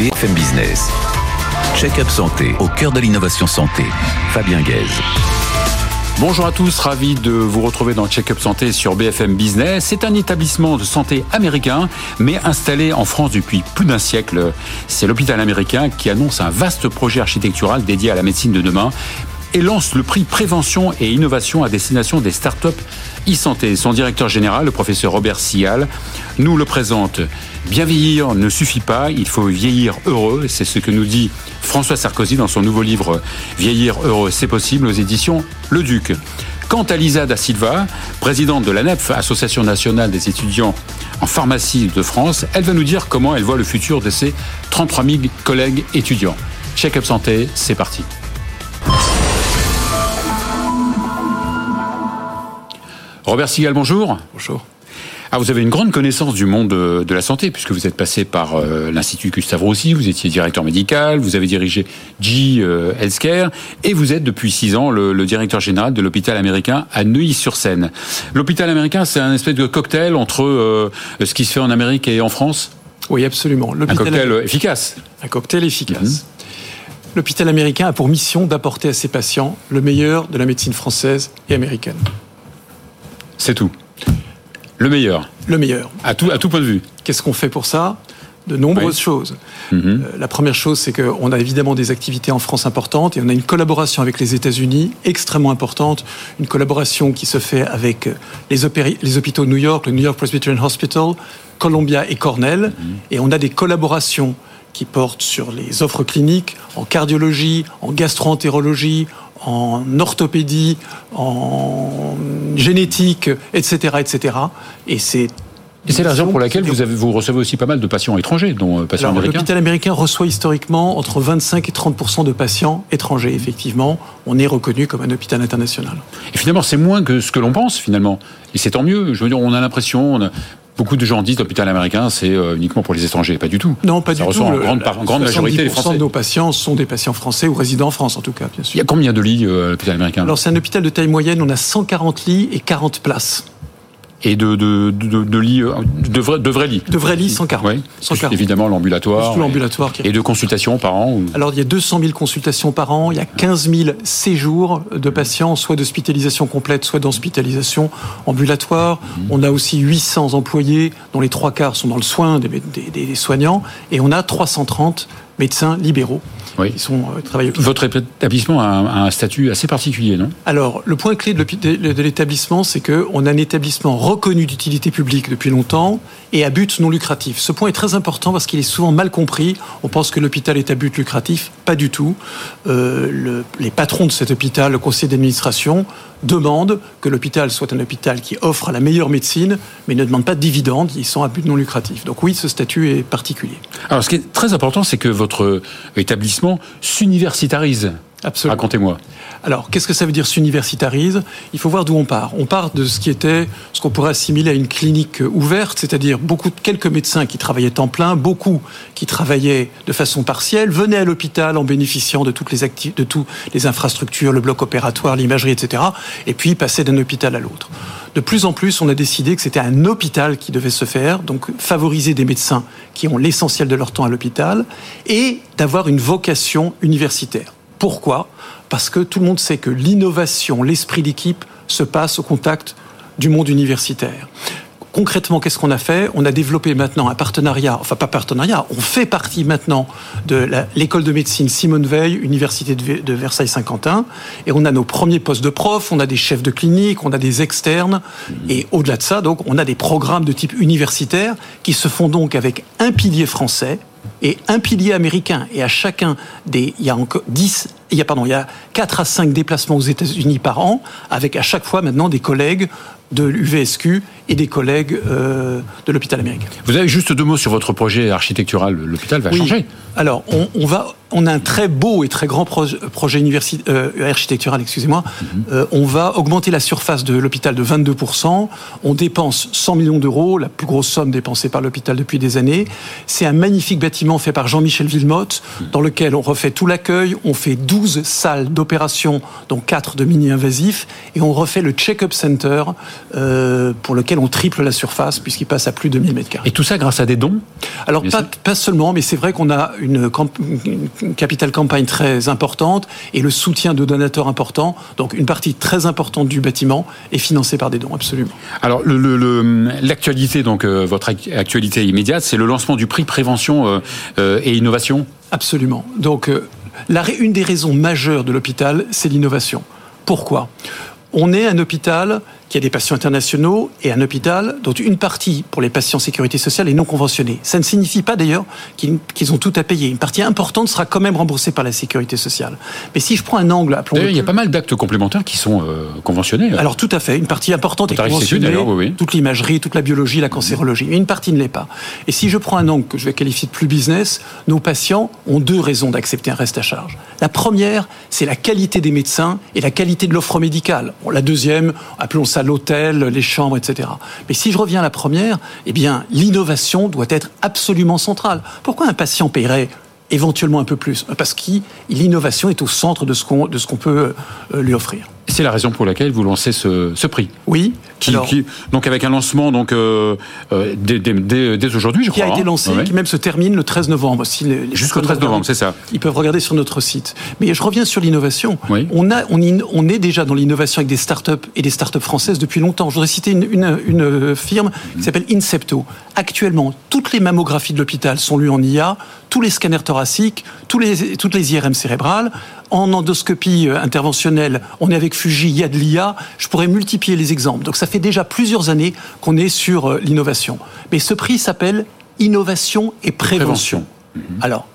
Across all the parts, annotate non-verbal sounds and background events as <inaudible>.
BFM Business. Check-up santé au cœur de l'innovation santé. Fabien Guèze. Bonjour à tous, ravi de vous retrouver dans Check-up Santé sur BFM Business. C'est un établissement de santé américain, mais installé en France depuis plus d'un siècle. C'est l'hôpital américain qui annonce un vaste projet architectural dédié à la médecine de demain et lance le prix prévention et innovation à destination des startups e-santé. Son directeur général, le professeur Robert Sial, nous le présente. Bien vieillir ne suffit pas, il faut vieillir heureux. C'est ce que nous dit François Sarkozy dans son nouveau livre Vieillir heureux, c'est possible aux éditions Le Duc. Quant à Lisa da Silva, présidente de la NEF, Association nationale des étudiants en pharmacie de France, elle va nous dire comment elle voit le futur de ses 33 000 collègues étudiants. Check-up santé, c'est parti. Robert Sigal, bonjour. Bonjour. Ah, vous avez une grande connaissance du monde de la santé, puisque vous êtes passé par euh, l'Institut Gustave Roussy, vous étiez directeur médical, vous avez dirigé G euh, Healthcare, et vous êtes depuis six ans le, directeur général de l'hôpital américain à Neuilly-sur-Seine. L'hôpital américain, c'est un espèce de cocktail entre euh, ce qui se fait en Amérique et en France? Oui, absolument. Un cocktail efficace. Un cocktail efficace. Mhm. L'hôpital américain a pour mission d'apporter à ses patients le meilleur de la médecine française et américaine. C'est tout. Le meilleur. Le meilleur. À tout, à tout point de vue. Qu'est-ce qu'on fait pour ça? De nombreuses choses. Mhm. Euh, la première chose, c'est qu'on a évidemment des activités en France importantes et on a une collaboration avec les États-Unis extrêmement importante, une collaboration qui se fait avec les, les hôpitaux de New York, le New York Presbyterian Hospital, Columbia et Cornell, mhm. et on a des collaborations qui portent sur les offres cliniques en cardiologie, en gastroentérologie, en orthopédie, en génétique, etc., etc. Et c'est et c'est la raison pour laquelle vous, avez, vous recevez aussi pas mal de patients étrangers, dont euh, patients américains. L'hôpital américain reçoit historiquement entre 25 et 30% de patients étrangers. Effectivement, on est reconnu comme un hôpital international. Et finalement, c'est moins que ce que l'on pense, finalement. Et c'est tant mieux. Je veux dire, on a l'impression, Beaucoup de gens disent l'hôpital américain, c'est euh, uniquement pour les étrangers. Pas du tout. Non, pas du tout. En grande, en grande majorité les Français. de nos patients sont des patients français ou résidents en France, en tout cas, bien sûr. Il y a combien de lits euh, à l'hôpital américain? Alors, c'est un hôpital de taille moyenne. On a 140 lits et 40 places et de, de, de, de lits, euh, de, vrais, de vrais lits. De vrais lits, 140. Oui, 140. évidemment l'ambulatoire. l'ambulatoire. Et, de consultations par an Alors, il y a 200 000 consultations par an, il y a 15 000 séjours de patients, soit d'hospitalisation complète, soit d'hospitalisation ambulatoire. Mhm. On a aussi 800 employés, dont les trois quarts sont dans le soin des, des, des soignants, et on a 330 médecins libéraux oui. qui sont euh, Votre établissement a un, statut assez particulier, non? Alors, le point clé de l'établissement, c'est qu'on a un établissement reconnu d'utilité publique depuis longtemps et à but non lucratif. Ce point est très important parce qu'il est souvent mal compris. On pense que l'hôpital est à but lucratif. Pas du tout. Euh, les patrons de cet hôpital, le conseil d'administration, demandent que l'hôpital soit un hôpital qui offre la meilleure médecine, mais ne demande pas de dividendes. Ils sont à but non lucratif. Donc oui, ce statut est particulier. Alors, ce qui est très important, c'est que votre établissement s'universitarise. Absolument. Racontez-moi. Alors, qu'est-ce que ça veut dire s'universitarise? Il faut voir d'où on part. On part de ce qui était, ce qu'on pourrait assimiler à une clinique ouverte, c'est-à-dire beaucoup, quelques médecins qui travaillaient en plein, beaucoup qui travaillaient de façon partielle, venaient à l'hôpital en bénéficiant de toutes les de toutes les infrastructures, le bloc opératoire, l'imagerie, etc. Et puis passaient d'un hôpital à l'autre. De plus en plus, on a décidé que c'était un hôpital qui devait se faire, donc favoriser des médecins qui ont l'essentiel de leur temps à l'hôpital et d'avoir une vocation universitaire. Pourquoi? Parce que tout le monde sait que l'innovation, l'esprit d'équipe se passe au contact du monde universitaire. Concrètement, qu'est-ce qu'on a fait? On a développé maintenant un partenariat, enfin pas partenariat, on fait partie maintenant de l'école de médecine Simone Veil, Université de Versailles-Saint-Quentin, et on a nos premiers postes de profs, on a des chefs de clinique, on a des externes, et au-delà de ça, donc, on a des programmes de type universitaire qui se font donc avec un pilier français, et un pilier américain. Et à chacun des, il y a encore 10, il y a, pardon, il y a 4 à 5 déplacements aux États-Unis par an, avec à chaque fois maintenant des collègues de l'UVSQ et des collègues euh, de l'hôpital américain. Vous avez juste deux mots sur votre projet architectural. L'hôpital va changer. Alors, on, on, va, on a un très beau et très grand projet, projet euh, architectural, excusez-moi. Mhm. Euh, on va augmenter la surface de l'hôpital de 22%. On dépense 100 millions d'euros, la plus grosse somme dépensée par l'hôpital depuis des années. C'est un magnifique bâtiment fait par Jean-Michel Villemotte, mhm. dans lequel on refait tout l'accueil. On fait 12 12 salles d'opération, dont 4 de mini-invasifs, et on refait le check-up center euh, pour lequel on triple la surface puisqu'il passe à plus de 1000 mètres carrés. Et tout ça grâce à des dons? Alors pas, pas, seulement, mais c'est vrai qu'on a une, une capital campagne très importante et le soutien de donateurs importants. Donc une partie très importante du bâtiment est financée par des dons, absolument. Alors l'actualité, le, donc euh, votre actualité immédiate, c'est le lancement du prix prévention euh, et innovation? Absolument. Donc une des raisons majeures de l'hôpital, c'est l'innovation. Pourquoi? On est un hôpital qui a des patients internationaux et un hôpital dont une partie pour les patients sécurité sociale est non conventionnée. Ça ne signifie pas d'ailleurs qu'ils ont tout à payer. Une partie importante sera quand même remboursée par la sécurité sociale. Mais si je prends un angle, appelons il y a pas mal d'actes complémentaires qui sont euh, conventionnés. Alors tout à fait, une partie importante est conventionnée. Toute l'imagerie, toute la biologie, la cancérologie. Mais une partie ne l'est pas. Et si je prends un angle que je vais qualifier de plus business, nos patients ont deux raisons d'accepter un reste à charge. La première, c'est la qualité des médecins et la qualité de l'offre médicale. Bon, la deuxième, appelons ça l'hôtel, les chambres, etc. Mais si je reviens à la première, eh bien, l'innovation doit être absolument centrale. Pourquoi un patient paierait éventuellement un peu plus? Parce que l'innovation est au centre de ce qu'on qu'on peut euh, lui offrir. C'est la raison pour laquelle vous lancez ce, ce prix. Oui. Qui, qui, donc avec un lancement donc euh, euh dès, dès, dès, aujourd'hui, je crois. Qui a été hein. lancé, qui même se termine le 13 novembre. Si Jusqu'au 13 novembre, c'est ça. Ils peuvent regarder sur notre site. Mais je reviens sur l'innovation. Oui. On, a, on, on, est déjà dans l'innovation avec des startups et des startups françaises depuis longtemps. Je voudrais citer une, une, une firme qui s'appelle Incepto. Actuellement, toutes les mammographies de l'hôpital sont lues en IA, tous les scanners thoraciques, tous les, toutes les IRM cérébrales. En endoscopie euh, interventionnelle, on est avec Fuji, il y a de l'IA. Je pourrais multiplier les exemples. Donc ça fait déjà plusieurs années qu'on est sur euh, l'innovation. Mais ce prix s'appelle Innovation et Prévention. Alors,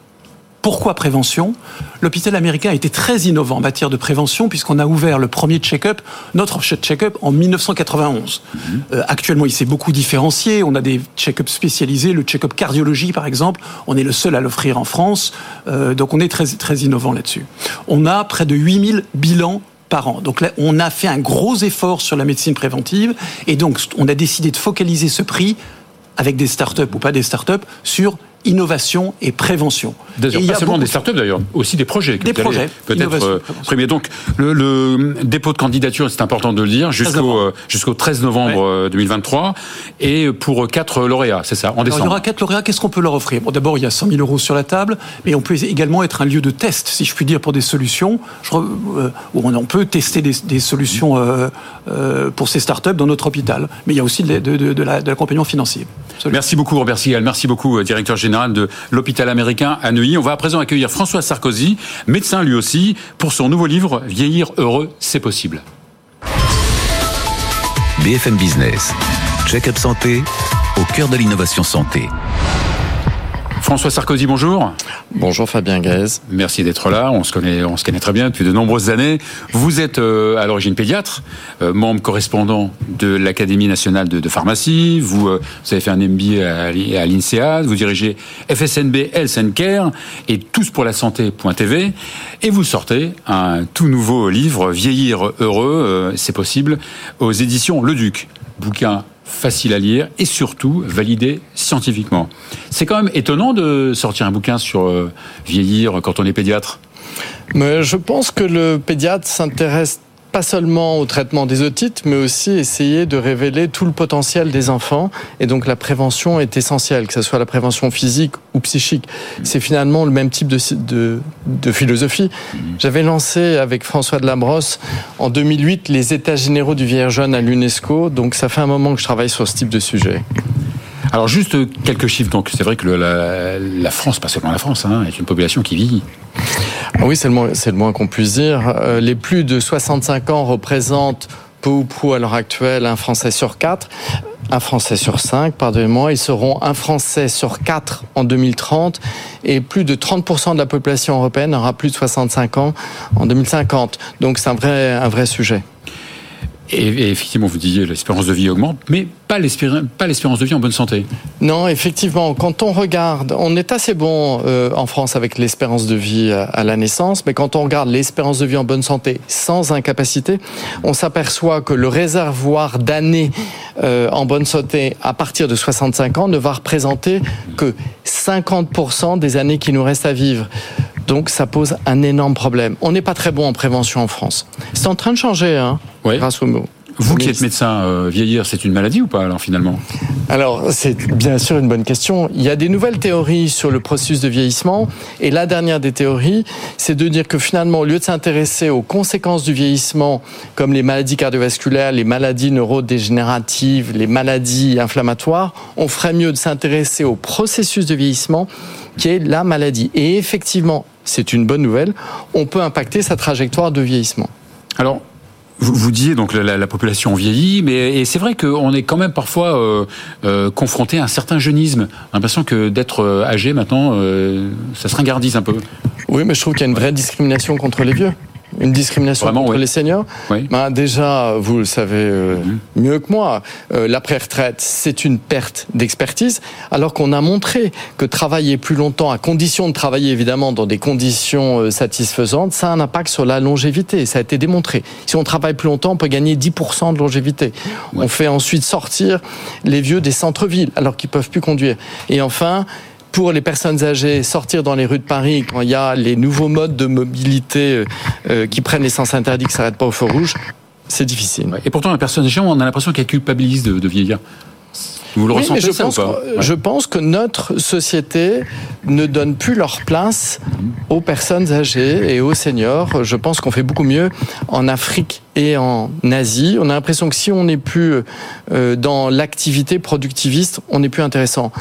pourquoi prévention? L'hôpital américain a été très innovant en matière de prévention puisqu'on a ouvert le premier check-up, notre check-up en 1991. Mhm. Euh, actuellement, il s'est beaucoup différencié. On a des check-ups spécialisés, le check-up cardiologie par exemple. On est le seul à l'offrir en France. Euh, donc on est très, très innovant là-dessus. On a près de 8000 bilans par an. Donc là, on a fait un gros effort sur la médecine préventive et donc on a décidé de focaliser ce prix avec des startups ou pas des startups sur innovation et prévention. D'ailleurs, pas seulement des startups d'ailleurs, aussi des projets. des projets. Peut-être euh, premier. Donc, le, dépôt de candidature, c'est important de le dire, jusqu'au euh, jusqu'au 13 novembre 2023, euh, et pour quatre lauréats, c'est ça, en décembre. il y aura quatre lauréats. Qu'est-ce qu'on peut leur offrir? Bon, d'abord, il y a 100 000 euros sur la table, mais on peut également être un lieu de test, si je puis dire, pour des solutions. Je, où on peut tester des, solutions pour ces startups dans notre hôpital. Mais il y a aussi de, de l'accompagnement financier. Merci beaucoup, Robert Sigal. Merci beaucoup, directeur général de l'hôpital américain à Neuilly. On va à présent accueillir François Sarkozy, médecin lui aussi, pour son nouveau livre Vieillir heureux, c'est possible. BFM Business, check-up santé, au cœur de l'innovation santé. François Sarkozy, bonjour. Bonjour Fabien Gaez. Merci d'être là. On se connaît, on se connaît très bien depuis de nombreuses années. Vous êtes euh, à l'origine pédiatre, euh, membre correspondant de l'Académie nationale de, pharmacie. Vous, euh, vous, avez fait un MBA à, l'INSEAD. Vous dirigez FSNB Health Care et tous pour la santé.tv. Et vous sortez un tout nouveau livre, Vieillir heureux, c'est possible, aux éditions Le Duc. Bouquin facile à lire et surtout validé scientifiquement. C'est quand même étonnant de sortir un bouquin sur euh, vieillir quand on est pédiatre. Mais je pense que le pédiatre s'intéresse pas seulement au traitement des otites, mais aussi essayer de révéler tout le potentiel des enfants. Et donc la prévention est essentielle, que ce soit la prévention physique ou psychique. C'est finalement le même type de, de, philosophie. J'avais lancé avec François de Lambros en 2008 les États généraux du vieillard jeune à l'UNESCO. Donc ça fait un moment que je travaille sur ce type de sujet. Alors juste quelques chiffres. Donc c'est vrai que la, France, pas seulement la France, hein, est une population qui vit. Ah oui, c'est le moins, c'est le moins qu'on puisse dire. Euh, les plus de 65 ans représentent peu ou prou à l'heure actuelle un Français sur quatre. Un Français sur cinq, pardonnez-moi, ils seront un Français sur quatre en 2030 et plus de 30% de la population européenne aura plus de 65 ans en 2050. Donc c'est un vrai, un vrai sujet. Et, effectivement, vous disiez l'espérance de vie augmente, mais pas l'espérance de vie en bonne santé. Non, effectivement, quand on regarde, on est assez bon euh, en France avec l'espérance de vie à, la naissance, mais quand on regarde l'espérance de vie en bonne santé sans incapacité, on s'aperçoit que le réservoir d'années euh, en bonne santé à partir de 65 ans ne va représenter que 50% des années qui nous restent à vivre Donc ça pose un énorme problème. On n'est pas très bon en prévention en France. C'est en train de changer, hein, grâce au mot. Vous qui êtes médecin, euh, vieillir, c'est une maladie ou pas alors finalement? Alors c'est bien sûr une bonne question. Il y a des nouvelles théories sur le processus de vieillissement et la dernière des théories, c'est de dire que finalement au lieu de s'intéresser aux conséquences du vieillissement comme les maladies cardiovasculaires, les maladies neurodégénératives, les maladies inflammatoires, on ferait mieux de s'intéresser au processus de vieillissement qui est la maladie. Et effectivement, c'est une bonne nouvelle, on peut impacter sa trajectoire de vieillissement. Alors, vous, vous disiez donc la, la, population vieillit, mais et c'est vrai qu'on est quand même parfois euh, euh, confronté à un certain jeunisme. L'impression que d'être euh, âgé maintenant, euh, ça se ringardise un peu. Oui, mais je trouve qu'il y a une vraie discrimination contre les vieux une discrimination Vraiment, contre oui. les seniors oui. ben Déjà, vous le savez euh, mmh. mieux que moi, euh, l'après-retraite, c'est une perte d'expertise, alors qu'on a montré que travailler plus longtemps, à condition de travailler évidemment dans des conditions euh, satisfaisantes, ça a un impact sur la longévité. Ça a été démontré. Si on travaille plus longtemps, on peut gagner 10% de longévité. Ouais. On fait ensuite sortir les vieux des centres-villes, alors qu'ils peuvent plus conduire. Et enfin, pour les personnes âgées sortir dans les rues de Paris quand il y a les nouveaux modes de mobilité euh, qui prennent l'essence interdite, qui ne s'arrêtent pas au feu rouge, c'est difficile. Et pourtant, la personne âgée, on a l'impression qu'elle culpabilise de, de vieillir. Vous le oui, ressentez mais je ça pense, ou pas que, je pense que notre société ne donne plus leur place aux personnes âgées et aux seniors. Je pense qu'on fait beaucoup mieux en Afrique et en Asie. On a l'impression que si on n'est plus euh, dans l'activité productiviste, on n'est plus intéressant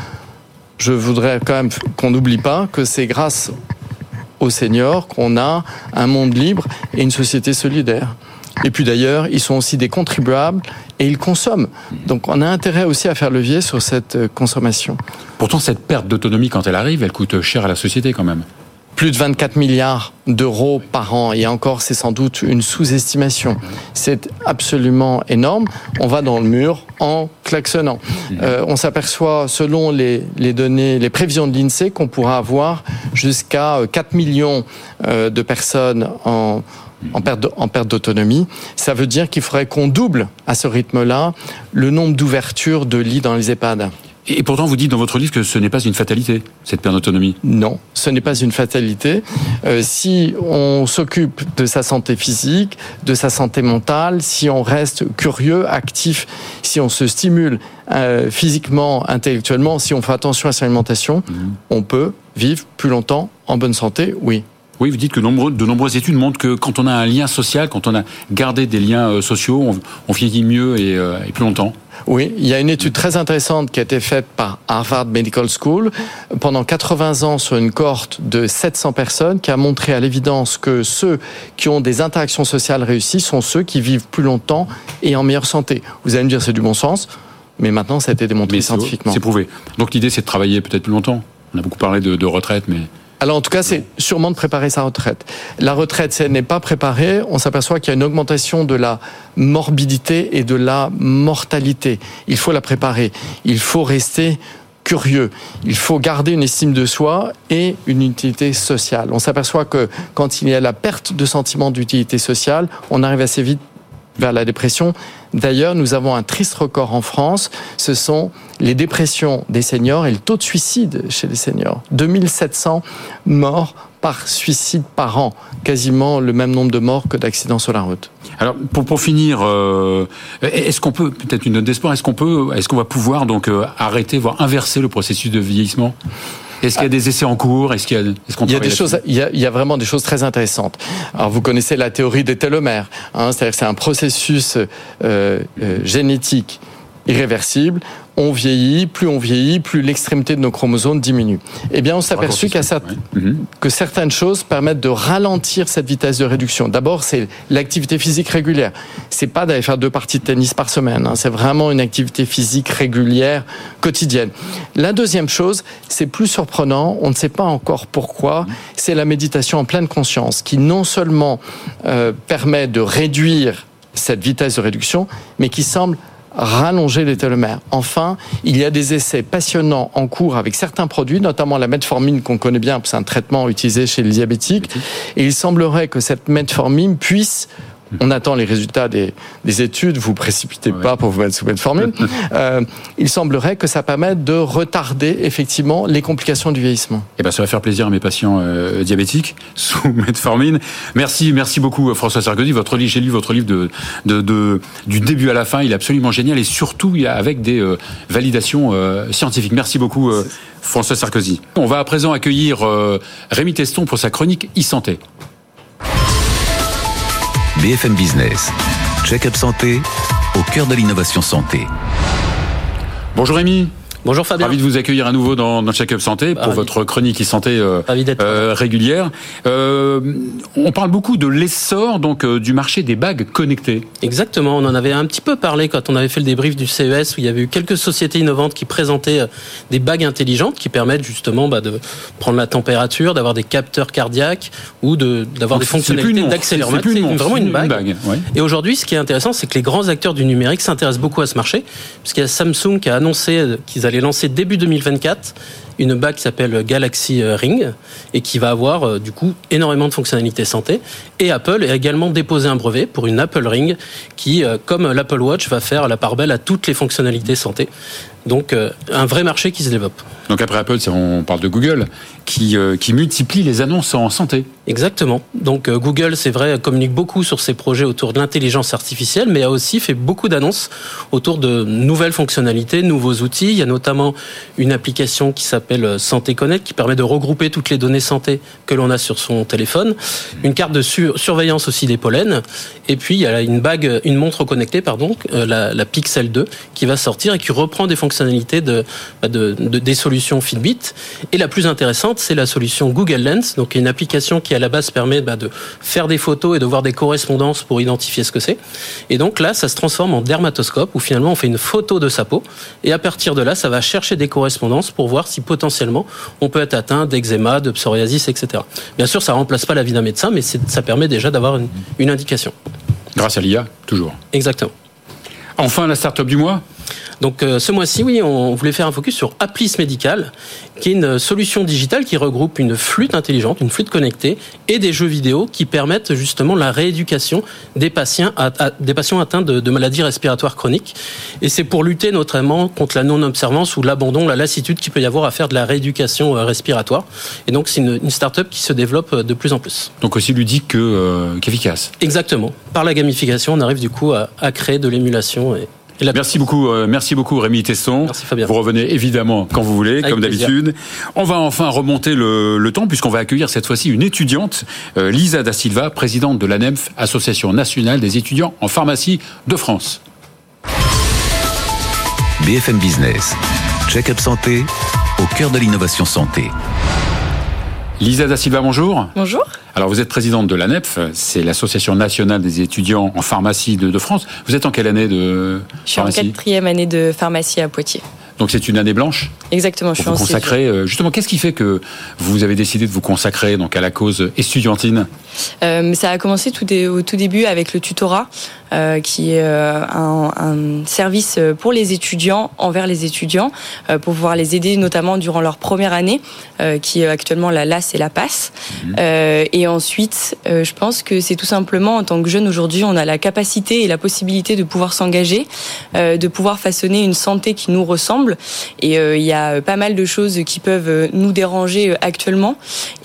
je voudrais quand même qu'on n'oublie pas que c'est grâce aux seniors qu'on a un monde libre et une société solidaire. Et puis d'ailleurs, ils sont aussi des contribuables et ils consomment. Donc on a intérêt aussi à faire levier sur cette consommation. Pourtant, cette perte d'autonomie, quand elle arrive, elle coûte cher à la société quand même plus de 24 milliards d'euros par an. Et encore, c'est sans doute une sous-estimation. C'est absolument énorme. On va dans le mur en klaxonnant. Euh, on s'aperçoit, selon les, données, les prévisions de l'INSEE, qu'on pourra avoir jusqu'à 4 millions euh, de personnes en, en perte d'autonomie. Ça veut dire qu'il faudrait qu'on double à ce rythme-là le nombre d'ouvertures de lits dans les EHPAD. Et pourtant, vous dites dans votre livre que ce n'est pas une fatalité, cette perte d'autonomie. Non, ce n'est pas une fatalité. Euh, si on s'occupe de sa santé physique, de sa santé mentale, si on reste curieux, actif, si on se stimule euh, physiquement, intellectuellement, si on fait attention à son alimentation, mmh. on peut vivre plus longtemps en bonne santé, oui. Oui, vous dites que nombreux, de nombreuses études montrent que quand on a un lien social, quand on a gardé des liens euh, sociaux, on, on vieillit mieux et, euh, et plus longtemps. Oui, il y a une étude très intéressante qui a été faite par Harvard Medical School pendant 80 ans sur une cohorte de 700 personnes qui a montré à l'évidence que ceux qui ont des interactions sociales réussies sont ceux qui vivent plus longtemps et en meilleure santé. Vous allez me dire c'est du bon sens, mais maintenant ça a été démontré mais scientifiquement. C'est prouvé. Donc l'idée c'est de travailler peut-être plus longtemps. On a beaucoup parlé de, de retraite, mais alors en tout cas, c'est sûrement de préparer sa retraite. La retraite, si elle n'est pas préparée, on s'aperçoit qu'il y a une augmentation de la morbidité et de la mortalité. Il faut la préparer. Il faut rester curieux. Il faut garder une estime de soi et une utilité sociale. On s'aperçoit que quand il y a la perte de sentiment d'utilité sociale, on arrive assez vite vers la dépression. D'ailleurs, nous avons un triste record en France. Ce sont les dépressions des seniors et le taux de suicide chez les seniors. 2700 morts par suicide par an, quasiment le même nombre de morts que d'accidents sur la route. Alors pour, finir, euh, est-ce qu'on peut peut-être une note d'espoir Est-ce qu'on est-ce qu'on va pouvoir donc euh, arrêter, voire inverser le processus de vieillissement? Est-ce qu'il y a des essais en cours? Est-ce qu'il y a, est-ce qu'on il y a des choses, il y a, il y a, vraiment des choses très intéressantes. Alors vous connaissez la théorie des télomères, hein, c'est-à-dire que c'est un processus euh, euh, génétique irréversible. On vieillit, plus on vieillit, plus l'extrémité de nos chromosomes diminue. Eh bien, on s'est aperçu qu ouais. que certaines choses permettent de ralentir cette vitesse de réduction. D'abord, c'est l'activité physique régulière. C'est pas d'aller faire deux parties de tennis par semaine. Hein. C'est vraiment une activité physique régulière, quotidienne. La deuxième chose, c'est plus surprenant. On ne sait pas encore pourquoi. C'est la méditation en pleine conscience, qui non seulement euh, permet de réduire cette vitesse de réduction, mais qui semble rallonger les télomères. Enfin, il y a des essais passionnants en cours avec certains produits, notamment la metformine qu'on connaît bien, c'est un traitement utilisé chez les diabétiques, et il semblerait que cette metformine puisse on attend les résultats des, études, vous précipitez pas pour vous mettre sous metformine, <laughs> euh, il semblerait que ça permette de retarder effectivement les complications du vieillissement. Eh ben, ça va faire plaisir à mes patients euh, diabétiques <laughs> sous metformine. Merci, merci beaucoup euh, François Sarkozy. Votre livre, j'ai lu votre livre de, de, du début à la fin, il est absolument génial et surtout avec des validations scientifiques. Merci beaucoup François Sarkozy. On va à présent accueillir Rémi Teston pour sa chronique e-santé. BFM Business. Check-up santé au cœur de l'innovation santé. Bonjour Rémi. Bonjour Fabien. Ravi de vous accueillir à nouveau dans, dans Check-up Santé pour votre chronique e santé euh, euh, régulière. Euh, on parle beaucoup de l'essor donc du marché des bagues connectées. Exactement, on en avait un petit peu parlé quand on avait fait le débrief du CES où il y avait eu quelques sociétés innovantes qui présentaient des bagues intelligentes qui permettent justement bah, de prendre la température, d'avoir des capteurs cardiaques ou d'avoir des fonctionnalités d'accéléromètre. C'est vraiment une bague. Et aujourd'hui, ce qui est intéressant, c'est que les grands acteurs du numérique s'intéressent beaucoup à ce marché, puisqu'il y a Samsung qui a annoncé qu'ils allaient est lancé début 2024 une bague qui s'appelle Galaxy euh, Ring et qui va avoir euh, du coup énormément de fonctionnalités santé. Et Apple a également déposé un brevet pour une Apple Ring qui, euh, comme l'Apple Watch, va faire la part belle à toutes les fonctionnalités santé. Donc un vrai marché qui se développe. Donc après Apple, on parle de Google qui, qui multiplie les annonces en santé. Exactement. Donc Google, c'est vrai, communique beaucoup sur ses projets autour de l'intelligence artificielle, mais a aussi fait beaucoup d'annonces autour de nouvelles fonctionnalités, nouveaux outils. Il y a notamment une application qui s'appelle euh, Santé Connect, qui permet de regrouper toutes les données santé que l'on a sur son téléphone. Une carte de surveillance aussi des pollens. Et puis, il y a une bague, une montre connectée, pardon, euh, la, Pixel 2, qui va sortir et qui reprend des fonctionnalités de, bah, de, des solutions Fitbit. Et la plus intéressante, c'est la solution Google Lens, donc une application qui à la base permet bah, de faire des photos et de voir des correspondances pour identifier ce que c'est. Et donc là, ça se transforme en dermatoscope où finalement on fait une photo de sa peau et à partir de là, ça va chercher des correspondances pour voir si potentiellement, on peut être atteint d'eczéma, de psoriasis, etc. Bien sûr, ça ne remplace pas la vie d'un médecin, mais ça permet déjà d'avoir une, indication. Grâce à l'IA, toujours. Exactement. Enfin, la start-up du mois donc euh, ce mois-ci, oui, on voulait faire un focus sur Applis Médical, qui est une solution digitale qui regroupe une flûte intelligente, une flûte connectée et des jeux vidéo qui permettent justement la rééducation des patients, des patients atteints de, maladies respiratoires chroniques. Et c'est pour lutter notamment contre la non-observance ou l'abandon, la lassitude qu'il peut y avoir à faire de la rééducation euh, respiratoire. Et donc c'est une, start-up qui se développe euh, de plus en plus. Donc aussi ludique qu'efficace. Exactement. Par la gamification, on arrive du coup à, à créer de l'émulation et Merci beaucoup, euh, merci beaucoup Rémi Tesson. Merci Fabien. Vous revenez évidemment quand vous voulez, comme d'habitude. On va enfin remonter le, temps puisqu'on va accueillir cette fois-ci une étudiante, euh, Lisa da Silva, présidente de l'ANEMF, Association nationale des étudiants en pharmacie de France. BFM Business, check-up santé au cœur de l'innovation santé. Lisa da Silva, bonjour. Bonjour. Alors vous êtes présidente de l'ANEPF, c'est l'Association nationale des étudiants en pharmacie de, France. Vous êtes en quelle année de pharmacie Je suis en quatrième année de pharmacie à Poitiers. Donc c'est une année blanche Exactement, je suis vous consacrer. Euh, justement, qu'est-ce qui fait que vous avez décidé de vous consacrer donc à la cause estudiantine? Euh, Ça a commencé tout au tout début avec le tutorat, euh, qui est euh, un, un, service pour les étudiants envers les étudiants pour pouvoir les aider notamment durant leur première année, qui est actuellement la LAS et la PASS. Mhm. et ensuite, je pense que c'est tout simplement en tant que jeune aujourd'hui, on a la capacité et la possibilité de pouvoir s'engager, de pouvoir façonner une santé qui nous ressemble. Et il y a euh, pas mal de choses qui peuvent euh, nous déranger euh, actuellement.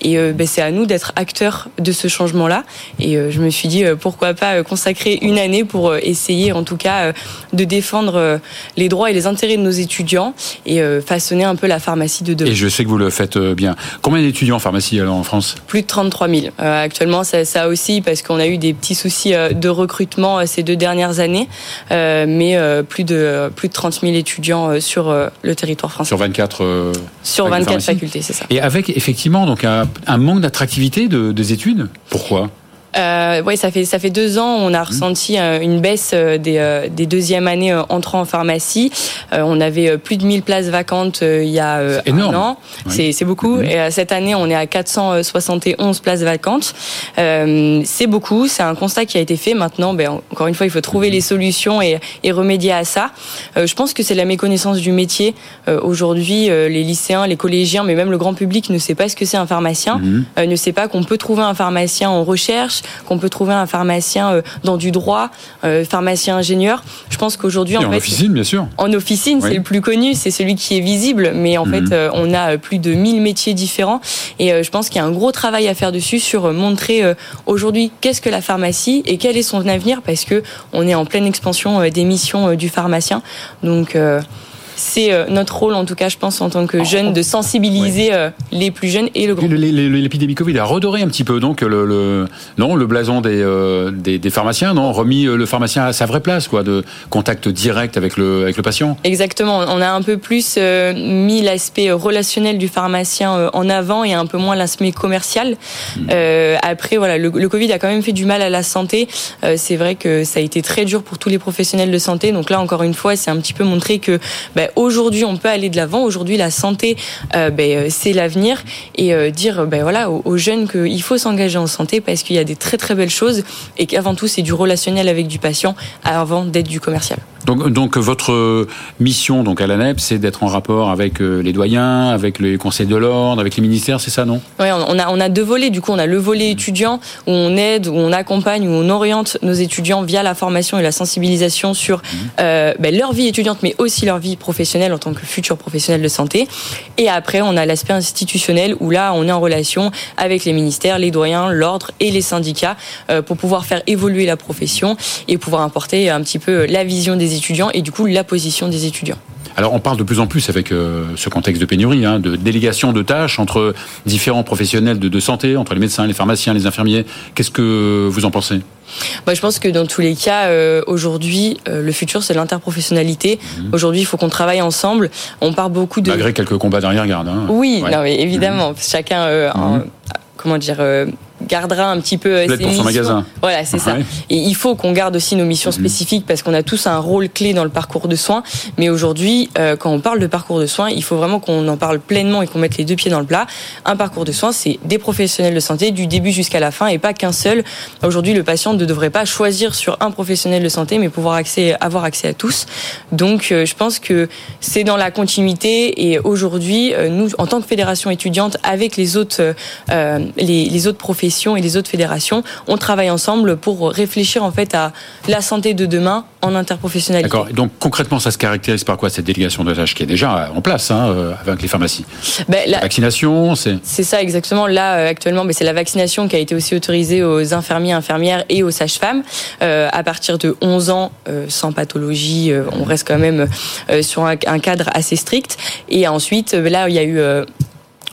Et ben, c'est à nous d'être acteurs de ce changement-là. Et je me suis dit, pourquoi pas consacrer une année pour essayer, en tout cas, de défendre les droits et les intérêts de nos étudiants et façonner un peu la pharmacie de demain. Et je sais que vous le faites bien. Combien d'étudiants en pharmacie alors en France? Plus de 33 000. actuellement, ça, ça aussi, parce qu'on a eu des petits soucis de recrutement ces deux dernières années, mais plus de plus de 30 000 étudiants sur le territoire français. Sur 24 euh, Sur 24 facultés, c'est ça. Et avec effectivement donc un, manque d'attractivité de, des études? Pourquoi? Euh, oui, ça fait ça fait deux ans, on a mmh. ressenti euh, une baisse euh, des, euh, des deuxièmes années entrant en pharmacie. on avait plus de 1000 places vacantes il y a énorme. un an. C'est C'est beaucoup. Mmh. Et cette année, on est à 471 places vacantes. c'est beaucoup. C'est un constat qui a été fait. Maintenant, ben, encore une fois, il faut trouver mmh. les solutions et, et remédier à ça. je pense que c'est la méconnaissance du métier. Aujourd'hui, les lycéens, les collégiens, mais même le grand public ne sait pas ce que c'est un pharmacien, ne sait pas qu'on peut trouver un pharmacien en recherche qu'on peut trouver un pharmacien dans du droit, pharmacien ingénieur. Je pense qu'aujourd'hui, en, en officine, bien sûr. En officine, c'est le plus connu, c'est celui qui est visible, mais en mhm. fait, on a plus de 1000 métiers différents. Et je pense qu'il y a un gros travail à faire dessus sur montrer aujourd'hui qu'est-ce que la pharmacie et quel est son avenir, parce que on est en pleine expansion des missions du pharmacien. Donc c'est euh, notre rôle, en tout cas, je pense, en tant que jeune, de sensibiliser euh, les plus jeunes et le grand. L'épidémie Covid a redoré un petit peu, donc le, non, le blason euh, des, des, pharmaciens, non, remis le pharmacien à sa vraie place, quoi, de contact direct avec le, avec le patient. Exactement. On a un peu plus mis l'aspect relationnel du pharmacien en avant et un peu moins l'aspect commercial. Hmm. après, voilà, le, Covid a quand même fait du mal à la santé. c'est vrai que ça a été très dur pour tous les professionnels de santé. Donc là, encore une fois, c'est un petit peu montré que bah, aujourd'hui on peut aller de l'avant. Aujourd'hui la santé, euh, ben, euh, c'est l'avenir et euh, dire ben voilà aux, jeunes qu'il faut s'engager en santé parce qu'il y a des très très belles choses et qu'avant tout c'est du relationnel avec du patient avant d'être du commercial. Donc, donc votre mission donc à l'ANEP, c'est d'être en rapport avec les doyens, avec les conseils de l'ordre, avec les ministères, c'est ça, non? Oui, on a, on a deux volets. Du coup, on a le volet étudiant où on aide, où on accompagne, où on oriente nos étudiants via la formation et la sensibilisation sur mmh. ben, leur vie étudiante, mais aussi leur vie professionnelle en tant que futur professionnel de santé. Et après, on a l'aspect institutionnel où là, on est en relation avec les ministères, les doyens, l'ordre et les syndicats euh, pour pouvoir faire évoluer la profession et pouvoir apporter un petit peu la vision des étudiants et du coup la position des étudiants. Alors on parle de plus en plus avec euh, ce contexte de pénurie, hein, de délégation de tâches entre différents professionnels de, santé, entre les médecins, les pharmaciens, les infirmiers. Qu'est-ce que vous en pensez? Bah, je pense que dans tous les cas, euh, aujourd'hui, euh, le futur, c'est l'interprofessionnalité. Mhm. Aujourd'hui, il faut qu'on travaille ensemble. On parle beaucoup de... Malgré quelques combats d'arrière-garde. Hein. Oui, non, mais évidemment, mhm. chacun... Mhm. comment dire gardera un petit peu euh, ses missions. magasin. Voilà, c'est ça. Et il faut qu'on garde aussi nos missions mhm. spécifiques parce qu'on a tous un rôle clé dans le parcours de soins. Mais aujourd'hui, euh, quand on parle de parcours de soins, il faut vraiment qu'on en parle pleinement et qu'on mette les deux pieds dans le plat. Un parcours de soins, c'est des professionnels de santé du début jusqu'à la fin et pas qu'un seul. Aujourd'hui, le patient ne devrait pas choisir sur un professionnel de santé, mais pouvoir accès, avoir accès à tous. Donc, euh, je pense que c'est dans la continuité. Et aujourd'hui, nous, en tant que fédération étudiante, avec les autres, les, les autres et les autres fédérations, on travaille ensemble pour réfléchir en fait à la santé de demain en interprofessionnalité. D'accord. Donc concrètement, ça se caractérise par quoi cette délégation de tâches qui est déjà en place hein, euh, avec les pharmacies? Ben, La vaccination, c'est C'est ça exactement. Là euh, actuellement, ben, c'est la vaccination qui a été aussi autorisée aux infirmiers, infirmières et aux sages-femmes euh, à partir de 11 ans sans pathologie. on reste quand même sur un, un, cadre assez strict. Et ensuite, là, il y a eu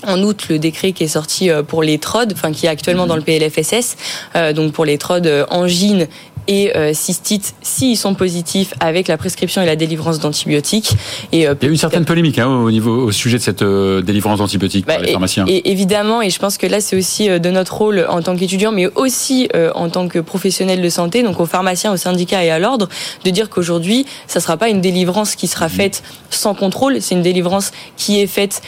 en août le décret qui est sorti euh, pour les TROD, enfin qui est actuellement dans le PLFSS, euh, donc pour les TROD euh, angine et euh, cystite s'ils sont positifs avec la prescription et la délivrance d'antibiotiques. Et, euh, Il y a eu une certaine polémique hein, au niveau au sujet de cette euh, délivrance d'antibiotiques par bah, les pharmaciens. Et, évidemment, et je pense que là c'est aussi de notre rôle en tant qu'étudiant, mais aussi en tant que professionnel de santé, donc aux pharmaciens, aux syndicats et à l'ordre, de dire qu'aujourd'hui, ça sera pas une délivrance qui sera faite sans contrôle, c'est une délivrance qui est faite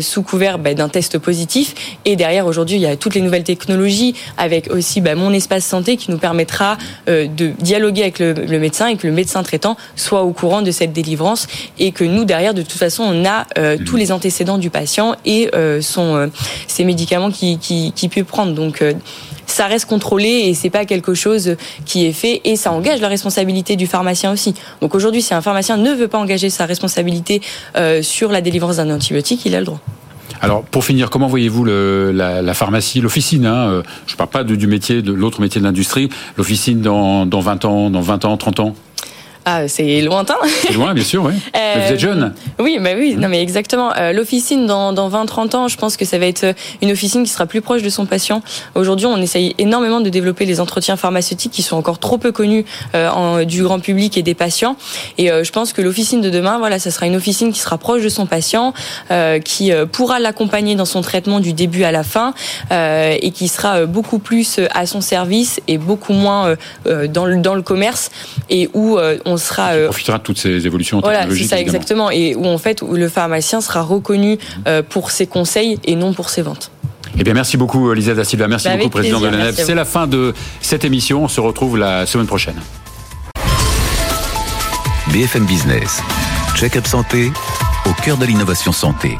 sous couvert bah, d'un test positif. Et derrière, aujourd'hui, il y a toutes les nouvelles technologies avec aussi bah, mon espace santé qui nous permettra euh, de dialoguer avec le, médecin et que le médecin traitant soit au courant de cette délivrance et que nous derrière de toute façon on a euh, mmh. tous les antécédents du patient et euh, son ses médicaments qui qui, qui peut prendre donc ça reste contrôlé et c'est pas quelque chose qui est fait et ça engage la responsabilité du pharmacien aussi. Donc aujourd'hui, si un pharmacien ne veut pas engager sa responsabilité sur la délivrance d'un antibiotique, il a le droit. Alors, pour finir, comment voyez-vous la, la, pharmacie, l'officine hein, euh, Je ne parle pas du métier, de l'autre métier de l'industrie. L'officine dans, dans 20 ans, dans 20 ans, 30 ans? Ah, c'est lointain. C'est loin, bien sûr, oui. <laughs> mais vous êtes jeune. Euh, oui, bah oui, non, mais exactement. Euh, l'officine, dans, dans 20-30 ans, je pense que ça va être une officine qui sera plus proche de son patient. Aujourd'hui, on essaye énormément de développer les entretiens pharmaceutiques qui sont encore trop peu connus euh, en, du grand public et des patients. Et je pense que l'officine de demain, voilà, ça sera une officine qui sera proche de son patient, qui pourra l'accompagner dans son traitement du début à la fin et qui sera beaucoup plus à son service et beaucoup moins dans, le, dans le commerce et où on sera. Euh, profitera de toutes ces évolutions voilà, c'est ça exactement, et où en fait où le pharmacien sera reconnu euh, pour ses conseils et non pour ses ventes. Eh bien, merci beaucoup, Lisa da Silva. Merci bah, beaucoup, président de l'ANEP. C'est la fin de cette émission. On se retrouve la semaine prochaine. BFM Business. Check-up santé au cœur de l'innovation santé.